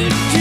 you do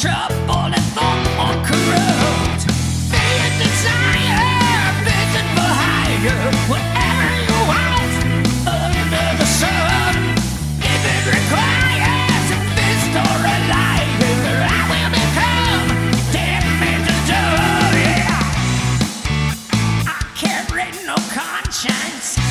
trouble and thought desire, vision for higher, whatever you want, under the sun. If it requires a fist or a liar, I will become yeah. I carry no conscience.